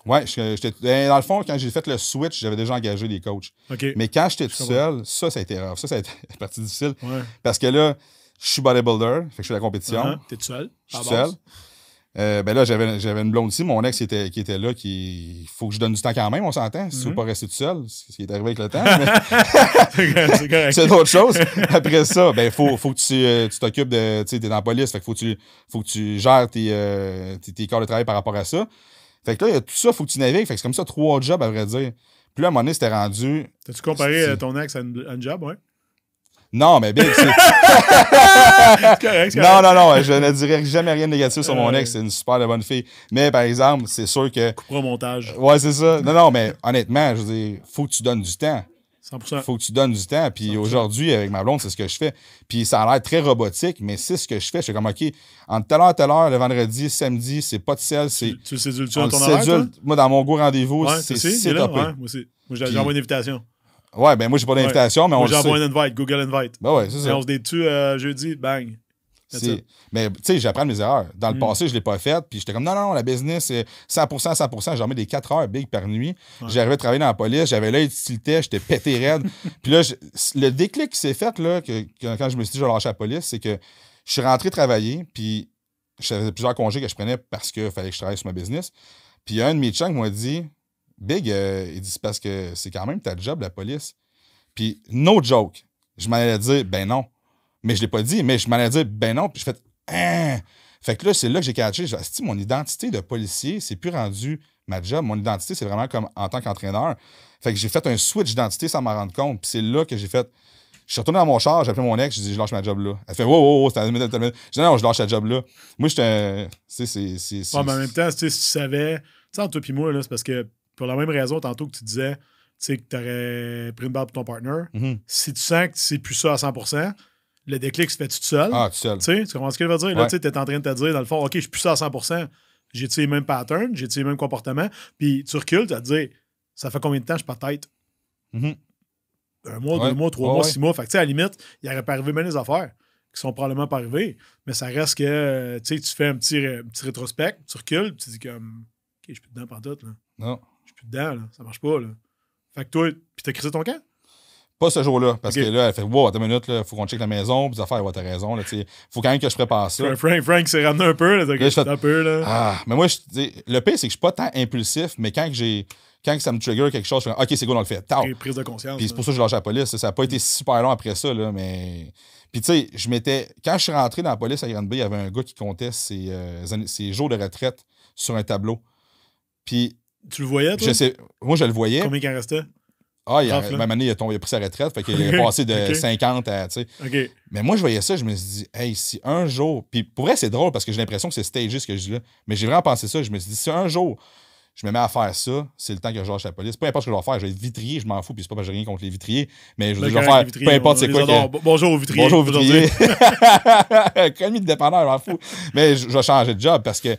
Ouais, j'étais- ben, dans le fond, quand j'ai fait le switch, j'avais déjà engagé des coachs. Mais quand j'étais tout seul, ça, ça a été rare. Ça, ça a été [laughs] la partie difficile. Ouais. Parce que là, je suis bodybuilder, fait que je fais la compétition. Uh-huh. T'es tout seul. Je suis seul. Euh, ben là, j'avais j'avais une blonde aussi, mon ex qui était, qui était là, qui. Il faut que je donne du temps quand même, on s'entend. Si tu veux Mhm. pas rester tout seul, ce qui est arrivé avec le temps. [laughs] mais c'est d'autres choses. [laughs] Après ça, ben, faut, faut que tu euh, tu t'occupes de. Tu sais, t'es dans la police, fait que faut que tu, faut que tu gères tes, euh, tes, tes corps de travail par rapport à ça. Fait que là, il y a tout ça, faut que tu navigues. Fait que c'est comme ça, trois jobs, à vrai dire. Puis là, à un moment donné, c'était rendu. T'as-tu comparé C'est- ton ex à une, à une job, ouais? Non, mais Big, c'est. [laughs] Correct, non, non, non, je ne dirais jamais rien de négatif sur mon Euh. ex. C'est une super de bonne fille. Mais par exemple, c'est sûr que. Coupera montage. Ouais, c'est ça. Non, non, mais honnêtement, je veux dire, faut que tu donnes du temps. 100%. faut que tu donnes du temps. Puis 100%. aujourd'hui, avec ma blonde, c'est ce que je fais. Puis ça a l'air très robotique, mais c'est ce que je fais. Je suis comme, OK, entre telle heure telle heure, le vendredi, samedi, c'est pas de sel, c'est. Tu, tu le sédules-tu ton horaire. Moi, dans mon go rendez-vous, Ouais, c'est c'est topé. ouais, moi aussi. Moi, j'ai envoyé une invitation. Ouais, ben moi, j'ai pas d'invitation, mais on Moi, le envoyé une invite, Google Invite. Ben ouais, c'est Et ça. on se dessus euh, jeudi, bang. Mais tu sais, j'apprends mes erreurs. Dans le Mm. passé, je l'ai pas fait. Puis j'étais comme, non, non, non, la business, c'est 100%, 100%. J'en mets des 4 heures big par nuit. Ouais. J'arrivais à travailler dans la police. J'avais l'œil tilté. J'étais pété raide. [laughs] puis là, je- le déclic qui s'est fait, là, que, que- quand je me suis dit, je vais lâcher la police, c'est que je suis rentré travailler. Puis j'avais plusieurs congés que je prenais parce qu'il fallait que je travaille sur ma business. Puis un de mes chums m'a dit, Big, euh, il dit, c'est parce que c'est quand même ta job, la police. Puis, no joke. Je m'en allais dire, ben non. Mais je l'ai pas dit, mais je m'en allais dire, ben non. Puis je fais, hein? Fait que là, c'est là que j'ai catché. Dit, Asti, mon identité de policier, c'est plus rendu ma job. Mon identité, c'est vraiment comme en tant qu'entraîneur. Fait que j'ai fait un switch d'identité sans m'en rendre compte. Puis c'est là que j'ai fait, Je suis retourné dans mon char, j'ai appelé mon ex, j'ai dit, je lâche ma job là. Elle fait, wow, wow, wow, c'est minute. J'ai dit, non, je lâche la job là. Moi, j'étais un. Tu sais, c'est. c'est- c'est- Ouais, mais en même temps, tu sais, si tu savais, tu sais, entre toi et moi, là, c'est parce que pour la même raison, tantôt que tu disais, tu sais, que tu aurais pris une barre pour ton partner, Mhm. si tu sens que c'est plus ça à 100%, le déclic se fait tout seul. Ah, tout seul. Tu sais, tu comprends ce que je veux dire? Là, tu es en train de te dire, dans le fond, OK, je suis plus ça à 100%. J'ai les mêmes patterns, j'ai les mêmes comportements. Puis tu recules, tu vas te dire, ça fait combien de temps je suis pas tête? Mhm. Un mois, Ouais. deux mois, trois Ouais, mois, six mois. Fait que, tu sais, à la limite, il n'aurait pas arrivé bien des affaires qui sont probablement pas arrivées. Mais ça reste que, euh, tu fais un petit, un petit rétrospect, tu recules, puis tu dis comme, OK, je suis plus dedans là. Non. Plus dedans, là. Ça marche pas, là. Fait que toi, puis t'as crissé ton camp? Pas ce jour-là, parce que là, elle fait, wow, attends une minute, là, faut qu'on check la maison, puis affaires, ouais, t'as raison, là, tu sais. Faut quand même que je prépare ça. Frank, Frank, Frank s'est ramené un peu, là. T'as Là, je fais- un peu, là. Ah, mais moi, je, le pire, c'est que je suis pas tant impulsif, mais quand j'ai, quand ça me trigger quelque chose, je fais, OK, c'est go, on le fait. Tao. Prise- Prise de conscience. Puis c'est pour ça que je lâche la police. Ça n'a pas été super long après ça, là, mais. Puis tu sais, je m'étais. Quand je suis rentré dans la police à Granby, il y avait un gars qui comptait ses, euh, ses jours de retraite sur un tableau. Puis, Tu le voyais, toi? je sais. Moi, je le voyais. Combien il en restait? Ah, il a, même année, il a, tombé- il a pris sa retraite. Fait qu'il [laughs] est passé de Ok. 50 à. Tu sais. OK. Mais moi, je voyais ça, je me suis dit, hey, si un jour. Puis pour vrai, c'est drôle parce que j'ai l'impression que c'est stagé ce que je dis là. Mais j'ai vraiment pensé ça. Je me suis dit, si un jour je me mets à faire ça, c'est le temps que je lâche la police. Peu importe ce que je vais faire, je vais être vitrier, je m'en fous. Puis c'est pas parce que j'ai rien contre les vitriers. Mais je Ben, vais faire vitriers, peu importe c'est quoi. que- Bonjour aux vitriers. Bonjour aujourd'hui. vitrier. [laughs] [laughs] Commis de dépanneur, je m'en fous. Mais je je vais changer de job parce que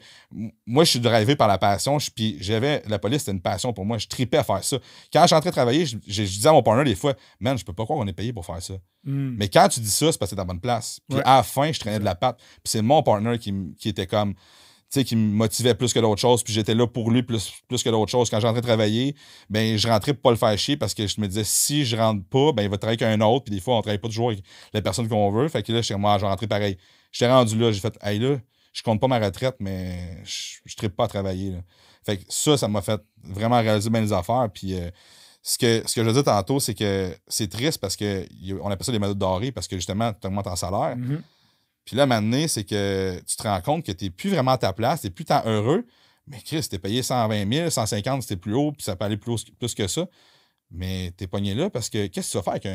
moi, je suis drivé par la passion. Je- Puis j'avais. La police, c'était une passion pour moi. Je tripais à faire ça. Quand je suis en train de travailler, je, disais à mon partner des fois, man, je peux pas croire qu'on est payé pour faire ça. Hmm. Mais quand tu dis ça, c'est parce que t'es dans la bonne place. Puis Ouais. à la fin, je traînais de la patte. Puis c'est mon partner qui, qui était comme. Qui me motivait plus que d'autres choses. Puis j'étais là pour lui plus, plus que d'autres choses. Quand je rentrais travailler, ben je rentrais pour pas le faire chier parce que je me disais, si je rentre pas, ben il va travailler avec un autre. Puis des fois, on travaille pas toujours avec la personne qu'on veut. Fait que là, je moi, je vais rentrer pareil. J'étais rendu là, j'ai fait, hey là, je compte pas ma retraite, mais je, je tripe pas à travailler. là. Fait que ça, ça m'a fait vraiment réaliser bien les affaires. Puis euh, ce que, ce que je veux dire tantôt, c'est que c'est triste parce que on appelle ça des méthodes dorées parce que justement, tu augmentes en salaire. Mhm. Puis là, maintenant, c'est que tu te rends compte que tu n'es plus vraiment à ta place, tu n'es plus tant heureux. Mais Chris, t'es payé 120 000, 150 c'était plus haut, puis ça peut aller plus, haut- plus que ça. Mais t'es pogné là parce que qu'est-ce que tu vas faire avec un,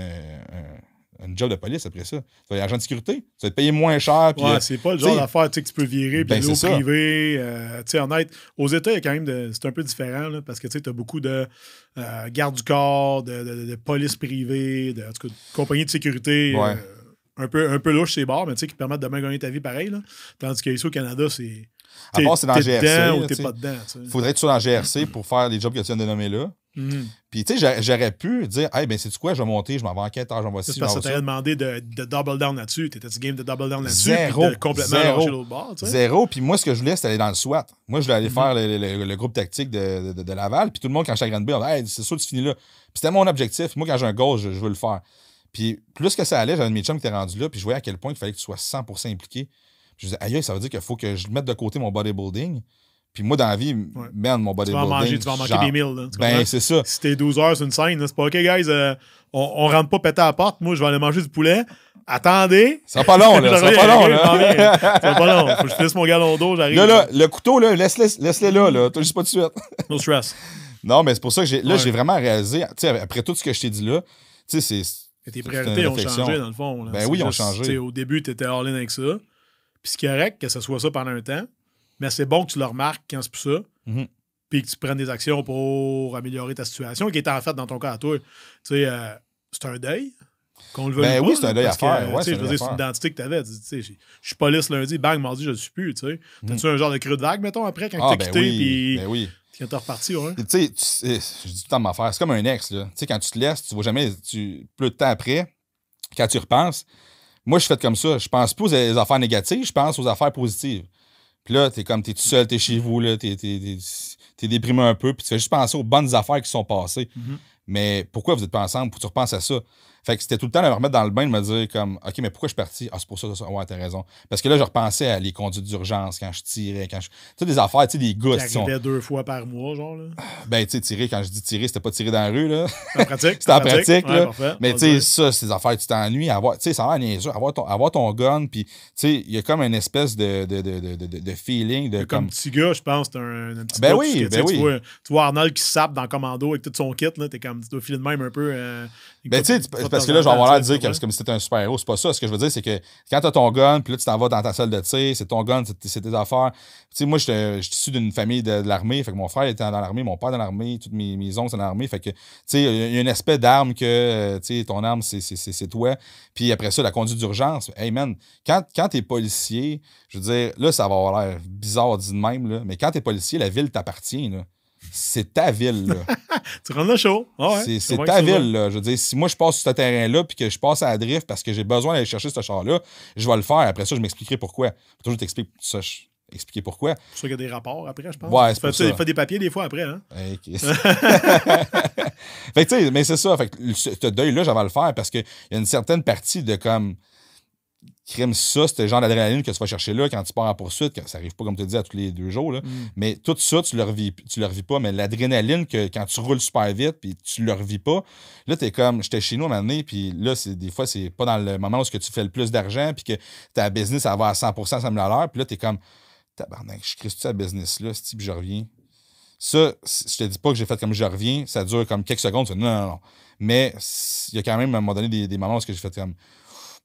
un- un job de police après ça? Tu vas être agent de sécurité, tu vas être payé moins cher. Ouais, euh, c'est pas le genre d'affaire que tu peux virer, puis ben, aller au privé. euh, tu sais, honnête, aux États, il y a quand même c'est un peu différent là, parce que tu as beaucoup de euh, gardes du corps, de, de- de police privée, de, en tout cas, de compagnies de sécurité. Ouais. euh, un peu, un peu louche ces bars, mais tu sais, qui te permettent de bien gagner ta vie pareil. Là. Tandis qu'ici au Canada, c'est. À part c'est dans GRC, dedans ou t'es pas dedans. sais. faudrait tu sois dans GRC pour faire les jobs que tu viens de nommer là. Mhm. Puis, tu sais, j'aurais- pu dire, hey, ben, c'est quoi, je vais monter, je m'en vais en quête, j'en vais ci, parce que t'aurait demandé de, de double down là-dessus. T'étais-tu game de double down là-dessus? Zéro. de complètement Zéro. l'autre bord? Zéro. Puis moi, ce que je voulais, c'était aller dans le SWAT. Moi, je voulais aller Mhm. faire le, le- le groupe tactique de, de- de Laval. Puis tout le monde, quand j'étais à Granby, on disait, hey, c'est sûr que tu finis là. Puis c'était mon objectif. Moi, quand j'ai un goal, je, je veux le faire. Puis plus que ça allait, j'avais un de mes chums qui était rendu là. Puis je voyais à quel point il fallait que tu sois 100% impliqué. Puis je disais, aïe, ça veut dire qu'il faut que je mette de côté mon bodybuilding. Puis moi, dans la vie, man, mon Tu vas bodybuilding. en manger, tu vas en manquer genre- des milles. là, Ben, c'est ça. si t'es 12 heures sur une scène, c'est pas OK, guys, euh, on, on rentre pas péter à la porte. Moi, je vais aller manger du poulet. Attendez. Ça pas long, là. [laughs] Ça va Je pas long, là. Ça pas long. Faut que je finisse mon galon d'eau, j'arrive. Là, là, le couteau, là, laisse-le laisse-le là, là. T'as juste pas de suite. No stress. Non, mais c'est pour ça que j'ai, là, Ouais. j'ai vraiment réalisé, tu sais, après tout ce que je t'ai dit là, tu sais, c'est. Mais tes priorités ont changé, dans le fond. là. Ben oui, ils ont changé. tu Au début, tu étais all-in avec ça. Puis c'est correct que ce soit ça pendant un temps. Mais c'est bon que tu le remarques quand c'est plus ça. Mhm. Puis que tu prennes des actions pour améliorer ta situation, qui est en fait dans ton cas à toi. Tu sais, euh, c'est un deuil. Qu'on le veuille Ben ou oui, pas, c'est un deuil à faire. Ouais, tu sais, c'est je un veux deuil dire, à c'est une identité que tu avais. Tu sais, je suis police lundi, bang, mardi, je le suis plus. Tu sais. T'as-tu un genre de creux de vague, mettons, après, quand Ah, t'as ben quitté, oui. puis Ben oui. Quand t'es reparti, ouais. Tu sais, je dis tout le temps de m'en faire. C'est comme un ex, là. Tu sais, quand tu te laisses, tu vois jamais, tu, plus de temps après, quand tu repenses, moi, je fais comme ça. Je pense pas aux affaires négatives, je pense aux affaires positives. Puis là, t'es comme, t'es tout seul, t'es chez vous, là, t'es, t'es, t'es- t'es déprimé un peu, puis tu fais juste penser aux bonnes affaires qui sont passées. Mhm. Mais pourquoi vous êtes pas ensemble? Pour que tu repenses à ça. Fait que c'était tout le temps de me remettre dans le bain, de me dire comme, OK, mais pourquoi je suis parti? Ah, c'est pour ça, ça, ça. Ouais, t'as raison. Parce que là, je repensais à les conduites d'urgence quand je tirais, quand je. Tu sais, des affaires, tu sais, des Qui qui sont. arrivait deux fois par mois, genre. Là. Ben, tu sais, tirer, quand je dis tirer, c'était pas tirer dans la rue, là. En pratique. [laughs] C'était en pratique, là. Mais On tu va sais, ça, c'est des affaires, tu t'ennuies. Avoir, tu sais, ça a l'air niaiseux. Avoir ton, avoir ton gun, puis, tu sais, il y a comme une espèce de, de, de, de, de, feeling de Comme comme. petit gars, je pense, t'as un, un petit Ben gars, oui, tu ben tu oui. vois- Tu vois Arnold qui sape dans Commando avec tout son kit, là, t'es comme, tu dois filer de même un peu. euh, Ben, tu sais, tu- parce que là, je vais avoir l'air de dire que c'est comme si t'étais un super-héros. C'est pas ça. Ce que je veux dire, c'est que quand t'as ton gun, puis là, tu t'en vas dans ta salle de tir, c'est ton gun, c'est tes affaires. Tu sais, moi, j'étais j'étais issu d'une famille de, de l'armée. Fait que mon frère était dans l'armée, mon père dans l'armée, toutes mes, mes oncles dans l'armée. Fait que, tu sais, il y a un aspect d'arme que, euh, tu sais, ton arme, c'est- c'est c'est- c'est toi. Puis après ça, la conduite d'urgence. Hey, man, quand, quand t'es policier, je veux dire, là, ça va avoir l'air bizarre dit de même, là, mais quand t'es policier, la ville t'appartient, là. C'est ta ville, là. [laughs] Tu rentres le show. Ah ouais, C'est- je ta ville, là. Je veux dire, si moi je passe sur ce terrain-là puis que je passe à la drift parce que j'ai besoin d'aller chercher ce char-là, je vais le faire. Après ça, je m'expliquerai pourquoi. Toujours t'expliquer ça, je- expliquer pourquoi. C'est pour ça qu'il y a des rapports après, je pense. Ouais, c'est ça. fais des papiers des fois après. Hein? [laughs] Fait que tu sais, mais c'est ça. Fait que ce deuil-là, j'avais à le faire parce qu'il y a une certaine partie de comme crime ça, c'est le genre d'adrénaline que tu vas chercher là quand tu pars en poursuite, que ça arrive pas comme tu dis à tous les deux jours. Là. Mm. Mais tout ça, tu le revis, tu le revis pas. Mais l'adrénaline que quand tu roules super vite puis tu le revis pas, là, t'es comme, j'étais chez nous à un moment donné, puis là, c'est, des fois, c'est pas dans le moment où ce que tu fais le plus d'argent puis que ta business, ça va à 100%, 100 000 à l'heure. Puis là, t'es comme, tabarnak, je crée ça business là, si puis je reviens. Ça, je te dis pas que j'ai fait comme je reviens, ça dure comme quelques secondes. tu non, non, non. Mais il y a quand même à un moment donné des, des moments où ce que j'ai fait comme,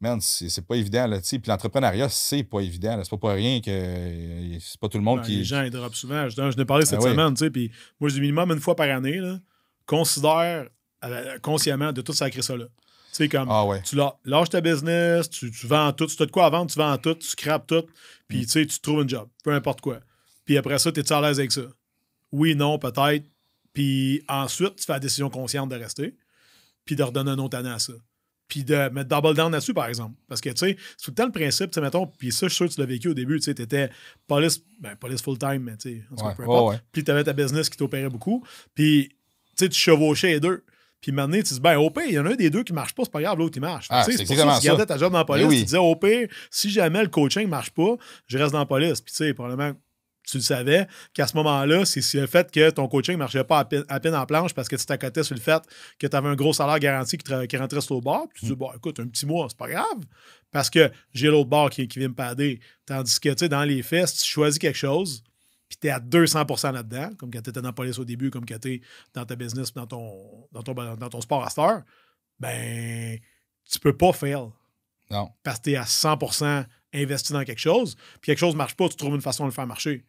man, c'est pas évident, là. Puis l'entrepreneuriat, c'est pas évident. C'est pas pour rien que euh, c'est pas tout le monde Ben, qui. Les gens, ils drop souvent. Je, je n'ai parlé cette Ah oui. semaine, tu sais, puis moi, je dis minimum une fois par année, là, considère euh, consciemment de tout sacrer ça là. Tu sais, comme, Ah ouais. tu lâches ta business, tu, tu vends tout, si tu as de quoi à vendre, tu vends tout, tu scrapes tout, puis Mm. tu sais, tu trouves un job, peu importe quoi. Puis après ça, tu es à l'aise avec ça? Oui, non, peut-être. Puis ensuite, tu fais la décision consciente de rester, puis de redonner un autre année à ça. Puis de mettre double down là-dessus, par exemple. Parce que, tu sais, c'est tout le temps le principe, tu sais, mettons, puis ça, je suis sûr que tu l'as vécu au début, tu sais, t'étais police, ben, police full-time, mais tu sais, en tout cas, peu importe. Puis t'avais ta business qui t'opérait beaucoup, puis, tu sais, tu chevauchais les deux. Puis maintenant, tu dis, ben, au pire, il y en a un des deux qui marche pas, c'est pas grave, l'autre, il marche. Ah, c'est pour ça tu gardais ta job dans la police, Mais oui. tu disais, au pire, si jamais le coaching marche pas, je reste dans la police. Puis, tu sais, probablement, tu le savais qu'à ce moment-là, c'est le fait que ton coaching marchait pas à peine, à peine en planche parce que tu t'accotais sur le fait que tu avais un gros salaire garanti qui, qui rentrait sur le bord. Puis tu Mm. dis, bon, écoute, un petit mois, c'est pas grave parce que j'ai l'autre bord qui, qui vient me padder. Tandis que, tu sais, dans les faits, si tu choisis quelque chose, puis tu es à 200% là-dedans, comme quand tu étais dans la police au début, comme quand tu es dans ta business, dans ton, dans ton, dans ton sport à cette heure, ben, tu peux pas fail Non. parce que tu es à 100% investi dans quelque chose, puis quelque chose ne marche pas, tu trouves une façon de le faire marcher.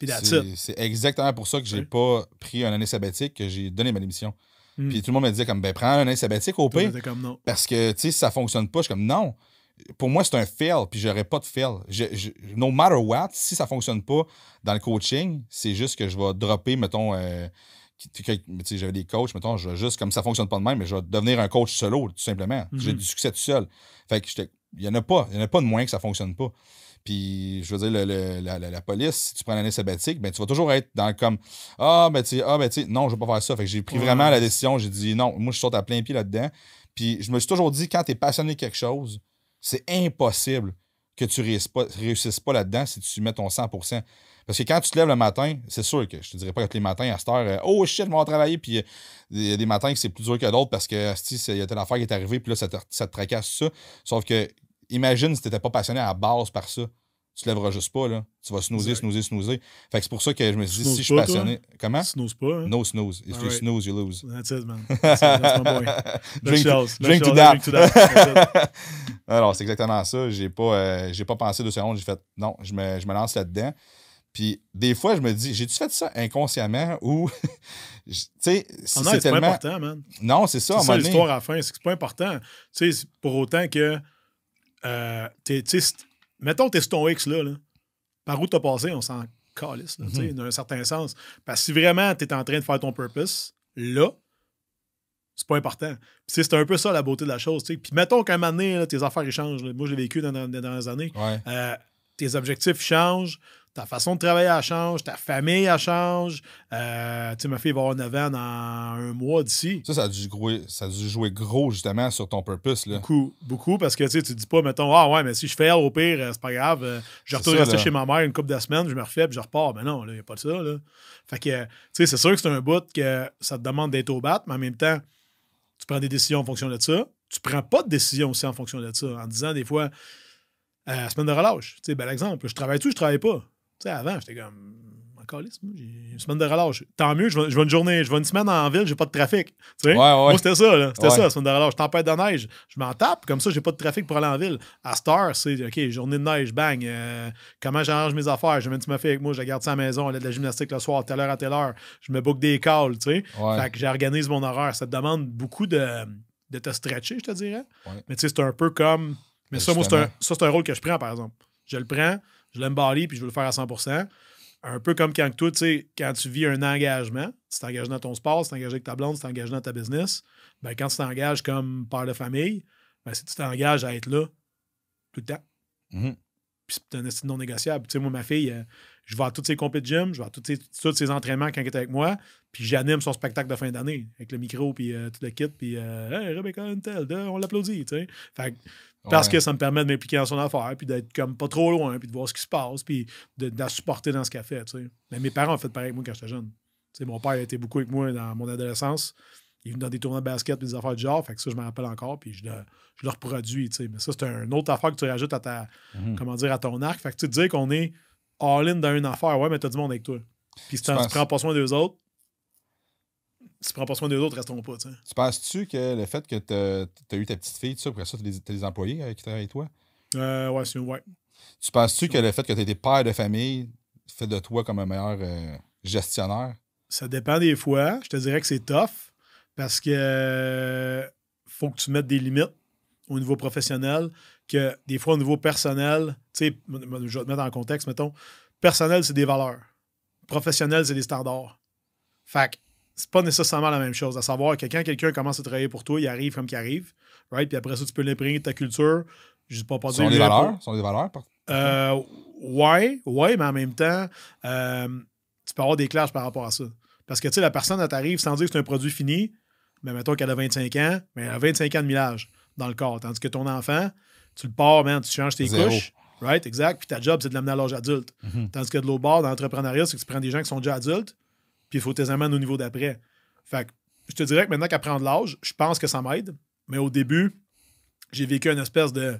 Puis C'est exactement pour ça que j'ai Oui. pas pris une année sabbatique, que j'ai donné ma démission. Mm. Puis tout le monde me disait comme, ben prends une année sabbatique au pire. Parce que, tu sais, si ça fonctionne pas, je suis comme, non. Pour moi, c'est un fail, puis j'aurais pas de fail. Je- je- no matter what, si ça fonctionne pas dans le coaching, c'est juste que je vais dropper, mettons, euh, j'avais des coachs, mettons, je vais juste, comme ça fonctionne pas de même, mais je vais devenir un coach solo, tout simplement. J'ai du succès tout seul. Fait que il y en a pas, il y en a pas de moyen que ça fonctionne pas. Puis, je veux dire, le- le- la, la- police, si tu prends l'année sabbatique, ben, tu vas toujours être dans comme Ah, ben, tu sais, ah, ben, tu sais, non, je vais pas faire ça. Fait que j'ai pris Ouais. vraiment la décision. J'ai dit non, moi, je saute à plein pied là-dedans. Puis, je me suis toujours dit, quand tu es passionné de quelque chose, c'est impossible que tu réussisses pas, réussisses pas là-dedans si tu mets ton 100%. Parce que quand tu te lèves le matin, c'est sûr que je te dirais pas que les matins à cette heure, euh, oh shit, je vais travailler. Puis euh, il y a des matins que c'est plus dur que d'autres parce que il y a telle affaire qui est arrivée, puis là, ça te, ça te tracasse ça. Sauf que, imagine si tu n'étais pas passionné à la base par ça. Tu te lèveras juste pas, là. Tu vas snoozer, Exact. snoozer, snoozer. Fait que c'est pour ça que je me suis dit, Snooze si je suis toi? passionné. Comment? Tu n'oses pas. Hein? No snooze. If you Alright. snooze, you lose. That's it, man. [laughs] That's, it. That's my boy. drink, drink to let's that. drink to that. [laughs] Alors, c'est exactement ça. J'ai pas, euh, j'ai pas pensé deux secondes. J'ai fait, non, je me, je me lance là-dedans. Puis, des fois, je me dis, j'ai-tu fait ça inconsciemment ou. [laughs] tu sais, Ah non, c'est tellement. pas important, man. Non, c'est ça, C'est ça l'histoire à la fin, c'est pas important. Tu sais, pour autant que. Euh, tu mettons que t'es sur ton X, là, là. Par où t'as passé, on s'en calisse, là, tu sais, Mhm. dans un certain sens. Parce que si vraiment t'es en train de faire ton purpose, là, c'est pas important. Tu c'est un peu ça la beauté de la chose. tu sais. Puis mettons qu'à un moment donné, là, tes affaires ils changent. là. Moi, je l'ai vécu dans, dans, dans les années. Ouais. Euh, tes objectifs changent, ta façon de travailler elle change, ta famille elle change. Euh, tu sais, ma fille va avoir 9 ans dans un mois d'ici. Ça, ça a, dû jouer, ça a dû jouer gros, justement, sur ton purpose. Là. Beaucoup, beaucoup, parce que tu dis pas, mettons, ah ouais, mais si je fais au pire, euh, c'est pas grave, euh, je retourne ça, rester là. chez ma mère une couple de semaines, je me refais, puis je repars. Mais non, il n'y a pas de ça. Là. Fait que, tu sais, c'est sûr que c'est un bout que ça te demande d'être au bat, mais en même temps, tu prends des décisions en fonction de ça. Tu prends pas de décision aussi en fonction de ça, en disant des fois, euh, semaine de relâche. Tu sais, bel exemple, je travaille-tu, je travaille pas? Tu sais, avant, j'étais comme, j'ai une semaine de relâche. Tant mieux, je vais, je vais une journée, je vais une semaine en ville, j'ai pas de trafic. Tu sais? Ouais, ouais. Moi, c'était ça, là. C'était Ouais. ça, la semaine de relâche. Tempête de neige, je m'en tape, comme ça, j'ai pas de trafic pour aller en ville. À Star, c'est OK, journée de neige, bang. euh, comment j'arrange mes affaires? Je mets une fille avec moi, je la garde ça à la maison, elle a de la gymnastique le soir, telle heure à telle heure. Je me book des calls, tu sais. Fait que j'organise mon horaire. Ça te demande beaucoup de, de te stretcher, je te dirais. Mais tu sais, c'est un peu comme. Mais ça, moi, c'est un, justement. ça, c'est un rôle que je prends, par exemple. Je le prends, je l'embody, puis je veux le faire à 100% Un peu comme quand toi, tu sais, quand tu vis un engagement, tu t'engages dans ton sport, tu t'engages avec ta blonde, tu t'engages dans ta business. Ben, quand tu t'engages comme père de famille, ben, si tu t'engages à être là tout le temps. Mhm. Puis c'est un estime non négociable. Tu sais, moi, ma fille, euh, je vais à tous ses compétitions de gym, je vais à tous ses, tous ses entraînements quand elle est avec moi, puis j'anime son spectacle de fin d'année avec le micro, puis euh, tout le kit, puis euh, Hey, Rebecca Intel, de- on l'applaudit, tu sais. Fait que parce Ouais. que ça me permet de m'impliquer dans son affaire, puis d'être comme pas trop loin, puis de voir ce qui se passe, puis de, de la supporter dans ce qu'elle fait, tu sais. Mais mes parents ont fait pareil avec moi quand j'étais jeune. Tu sais, mon père a été beaucoup avec moi dans mon adolescence. Il est venu dans des tournois de basket, puis des affaires du genre, fait que ça, je me rappelle encore, puis je le, je le reproduis, tu sais. Mais ça, c'est une autre affaire que tu rajoutes à ta, Mhm. comment dire, à ton arc. Fait que tu te dis qu'on est all-in dans une affaire, ouais, mais t'as du monde avec toi. Puis si Tu prends pas soin des autres, tu prends pas soin des autres, restons pas, tu penses-tu que le fait que tu as eu ta petite fille, tout ça, après ça, tu as des employés euh, qui travaillent avec toi? Euh, ouais, c'est ouais. Tu penses-tu que le fait que tu été père de famille fait de toi comme un meilleur euh, gestionnaire? Ça dépend des fois. Je te dirais que c'est tough parce que euh, faut que tu mettes des limites au niveau professionnel, que des fois au niveau personnel, tu sais, je vais te mettre en contexte, mettons, personnel, c'est des valeurs. Professionnel, c'est des standards. Fait que c'est pas nécessairement la même chose. À savoir que quand quelqu'un commence à travailler pour toi, il arrive comme qu'il arrive, right? Puis après ça, tu peux l'imprégner de ta culture. Je sais pas pas sont dire des valeurs? Ce sont des valeurs? par- euh, ouais, ouais, mais en même temps, euh, tu peux avoir des clashs par rapport à ça. Parce que, tu sais, la personne, elle t'arrive sans dire que c'est un produit fini, mais mettons qu'elle a 25 ans, mais elle a 25 ans de millage dans le corps. Tandis que ton enfant, tu le pars, man, tu changes tes Zéro. couches, right, exact, puis ta job, c'est de l'amener à l'âge adulte. Mhm. Tandis que de l'autre bord, dans l'entrepreneuriat, c'est que tu prends des gens qui sont déjà adultes, puis il faut les amènes au niveau d'après. Fait que, je te dirais que maintenant qu'elle prend de l'âge, je pense que ça m'aide, mais au début, j'ai vécu une espèce de.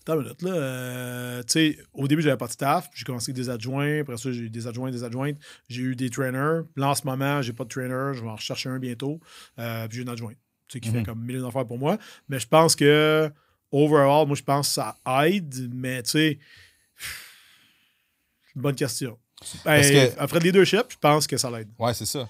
Attends une minute, là. euh, tu sais, au début, j'avais pas de staff. puis J'ai commencé avec des adjoints. Après ça, j'ai eu des adjoints, des adjointes. J'ai eu des trainers. Là, en ce moment, j'ai pas de trainer. Je vais en rechercher un bientôt. Euh, puis j'ai une adjointe. Tu sais, qui fait Mhm. comme mille d'affaires pour moi. Mais je pense que, overall, moi, je pense que ça aide. Mais, tu sais, bonne question. Parce Ben, que- Après le leadership, je pense que ça l'aide. Ouais, c'est ça.